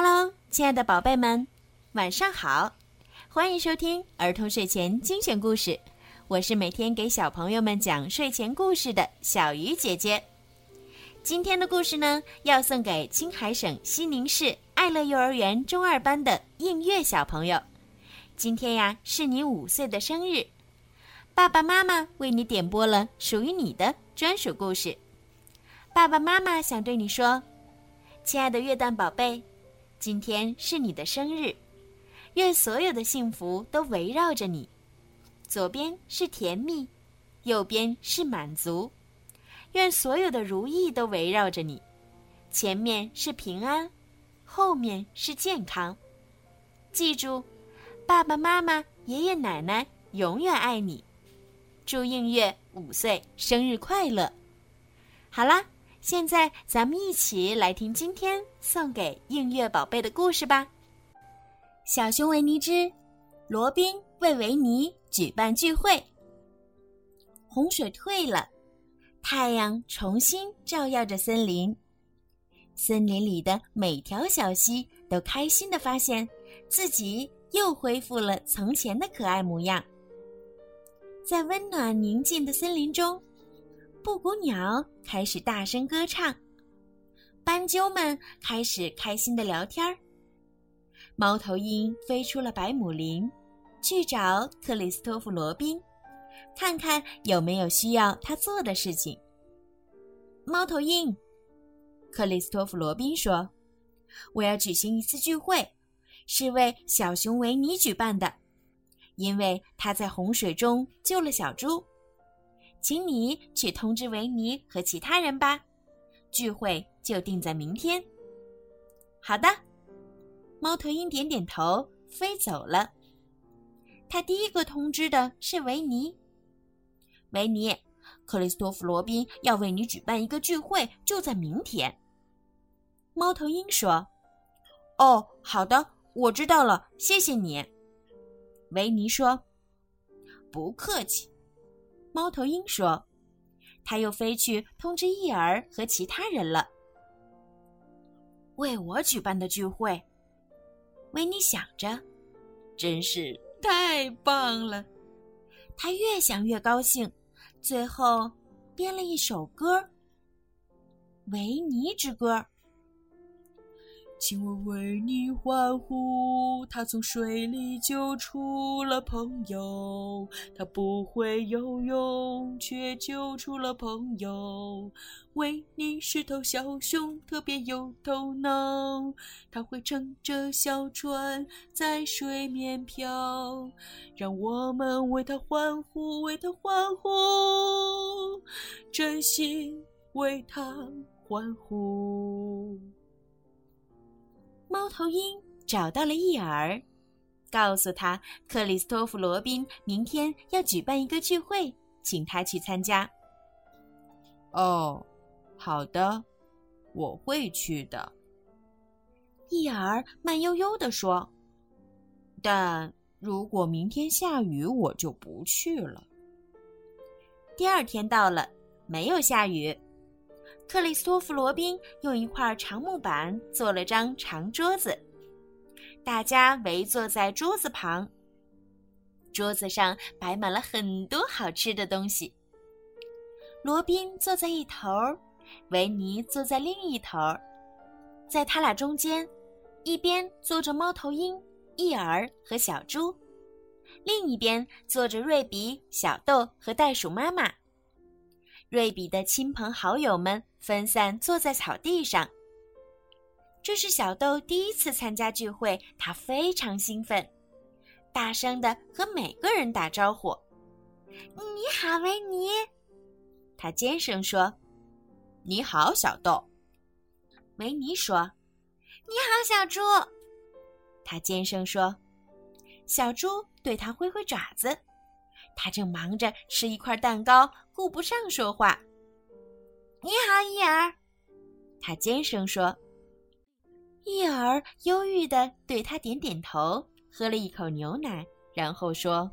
Hello，亲爱的宝贝们，晚上好！欢迎收听儿童睡前精选故事，我是每天给小朋友们讲睡前故事的小鱼姐姐。今天的故事呢，要送给青海省西宁市爱乐幼儿园中二班的映月小朋友。今天呀，是你五岁的生日，爸爸妈妈为你点播了属于你的专属故事。爸爸妈妈想对你说，亲爱的月蛋宝贝，今天是你的生日，愿所有的幸福都围绕着你。左边是甜蜜，右边是满足。愿所有的如意都围绕着你，前面是平安，后面是健康。记住，爸爸妈妈、爷爷奶奶永远爱你。祝映月五岁生日快乐！好啦。现在，咱们一起来听今天送给映月宝贝的故事吧。小熊维尼之罗宾为维尼举办聚会。洪水退了，太阳重新照耀着森林，森林里的每条小溪都开心的发现自己又恢复了从前的可爱模样。在温暖宁静的森林中。布谷鸟开始大声歌唱，斑鸠们开始开心的聊天儿。猫头鹰飞出了百亩林，去找克里斯托弗·罗宾，看看有没有需要他做的事情。猫头鹰，克里斯托弗·罗宾说：“我要举行一次聚会，是为小熊维尼举办的，因为他在洪水中救了小猪。”请你去通知维尼和其他人吧，聚会就定在明天。好的，猫头鹰点点头，飞走了。他第一个通知的是维尼。维尼，克里斯托弗·罗宾要为你举办一个聚会，就在明天。猫头鹰说：“哦，好的，我知道了，谢谢你。”维尼说：“不客气。”猫头鹰说：“他又飞去通知伊儿和其他人了。为我举办的聚会。”维尼想着，真是太棒了。他越想越高兴，最后编了一首歌，《维尼之歌》。请我为你欢呼！他从水里救出了朋友，他不会游泳，却救出了朋友。维尼是头小熊，特别有头脑，他会乘着小船在水面漂。让我们为他欢呼，为他欢呼，真心为他欢呼。猫头鹰找到了伊尔，告诉他克里斯托弗·罗宾明天要举办一个聚会，请他去参加。哦，好的，我会去的。伊尔慢悠悠地说：“但如果明天下雨，我就不去了。”第二天到了，没有下雨。克里斯托弗·罗宾用一块长木板做了张长桌子，大家围坐在桌子旁。桌子上摆满了很多好吃的东西。罗宾坐在一头，维尼坐在另一头，在他俩中间，一边坐着猫头鹰、伊尔和小猪，另一边坐着瑞比、小豆和袋鼠妈妈。瑞比的亲朋好友们分散坐在草地上。这是小豆第一次参加聚会，他非常兴奋，大声的和每个人打招呼：“你好，维尼！”他尖声说：“你好，小豆。”维尼说：“你好，小猪。”他尖声说：“小猪对他挥挥爪子。”他正忙着吃一块蛋糕，顾不上说话。你好，伊尔，他尖声说。伊尔忧郁的对他点点头，喝了一口牛奶，然后说：“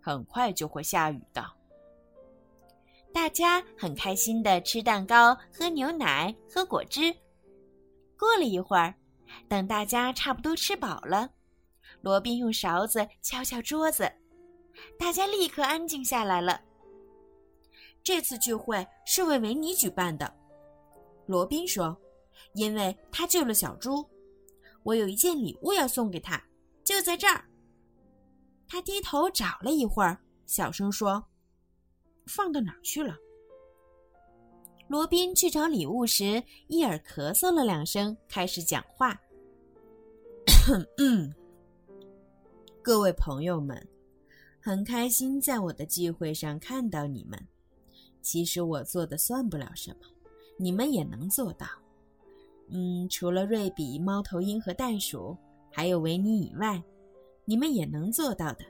很快就会下雨的。”大家很开心的吃蛋糕、喝牛奶、喝果汁。过了一会儿，等大家差不多吃饱了，罗宾用勺子敲敲桌子，大家立刻安静下来了。这次聚会是为维尼举办的，罗宾说，因为他救了小猪。我有一件礼物要送给他，就在这儿。他低头找了一会儿，小声说：“放到哪儿去了？”罗宾去找礼物时，伊尔咳嗽了两声，开始讲话：“，各位朋友们，很开心在我的聚会上看到你们。其实我做的算不了什么，你们也能做到。”嗯，除了瑞比、猫头鹰和袋鼠，还有维尼以外，你们也能做到的。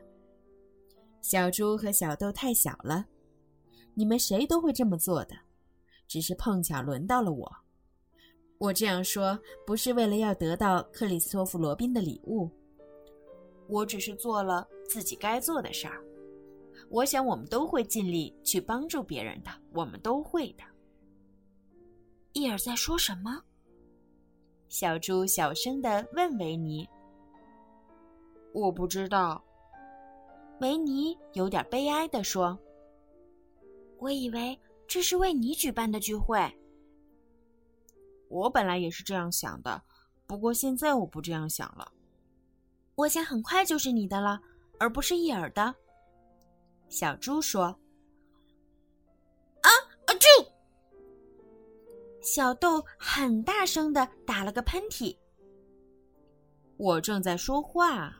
小猪和小豆太小了，你们谁都会这么做的，只是碰巧轮到了我。我这样说不是为了要得到克里斯托弗·罗宾的礼物，我只是做了自己该做的事儿。我想我们都会尽力去帮助别人的，我们都会的。伊尔在说什么？小猪小声的问维尼：“我不知道。”维尼有点悲哀的说：“我以为这是为你举办的聚会。”我本来也是这样想的，不过现在我不这样想了。我想很快就是你的了，而不是伊尔的。”小猪说。“啊啊！啾！”小豆很大声的打了个喷嚏。我正在说话，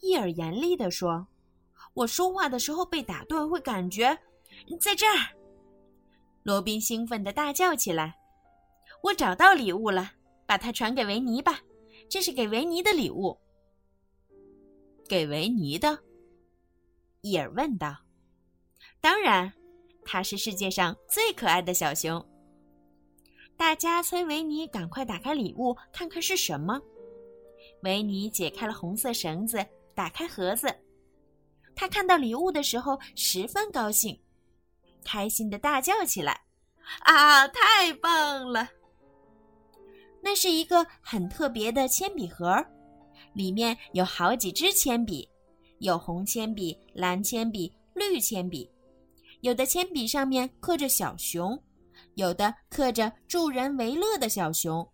伊尔严厉的说：“我说话的时候被打断，会感觉在这儿。”罗宾兴奋的大叫起来：“我找到礼物了，把它传给维尼吧，这是给维尼的礼物。”给维尼的？伊尔问道。“当然，他是世界上最可爱的小熊。”大家催维尼赶快打开礼物，看看是什么。维尼解开了红色绳子，打开盒子。他看到礼物的时候十分高兴，开心的大叫起来：“啊，太棒了！”那是一个很特别的铅笔盒，里面有好几支铅笔，有红铅笔、蓝铅笔、绿铅笔，有的铅笔上面刻着小熊。有的刻着助人为乐的小熊，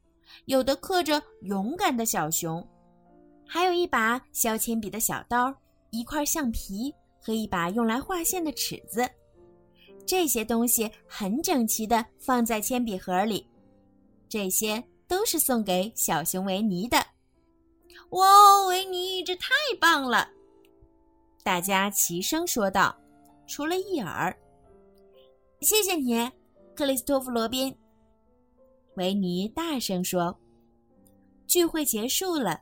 有的刻着勇敢的小熊，还有一把削铅笔的小刀，一块橡皮和一把用来画线的尺子。这些东西很整齐地放在铅笔盒里，这些都是送给小熊维尼的。哇，维尼，这太棒了！大家齐声说道，除了伊尔。谢谢你。克里斯托弗·罗宾，维尼大声说：“聚会结束了，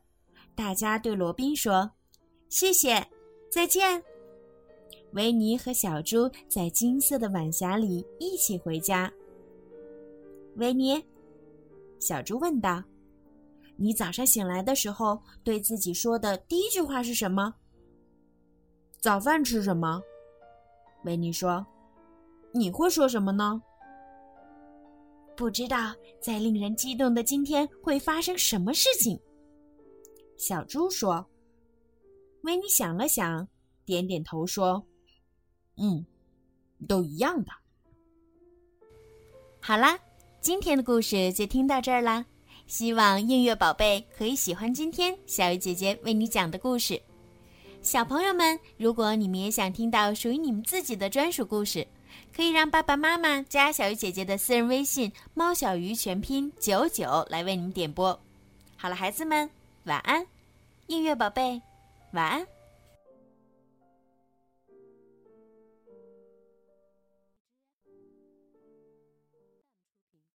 大家对罗宾说：‘谢谢，再见。’”维尼和小猪在金色的晚霞里一起回家。维尼，小猪问道：“你早上醒来的时候对自己说的第一句话是什么？”“早饭吃什么？”维尼说。“你会说什么呢？”不知道在令人激动的今天会发生什么事情，小猪说。维尼想了想，点点头说：“嗯，都一样的。”好啦，今天的故事就听到这儿啦。希望映月宝贝可以喜欢今天小鱼姐姐为你讲的故事。小朋友们，如果你们也想听到属于你们自己的专属故事。可以让爸爸妈妈加小鱼姐姐的私人微信“猫小鱼”全拼九九来为你们点播。好了，孩子们，晚安，映月宝贝，晚安。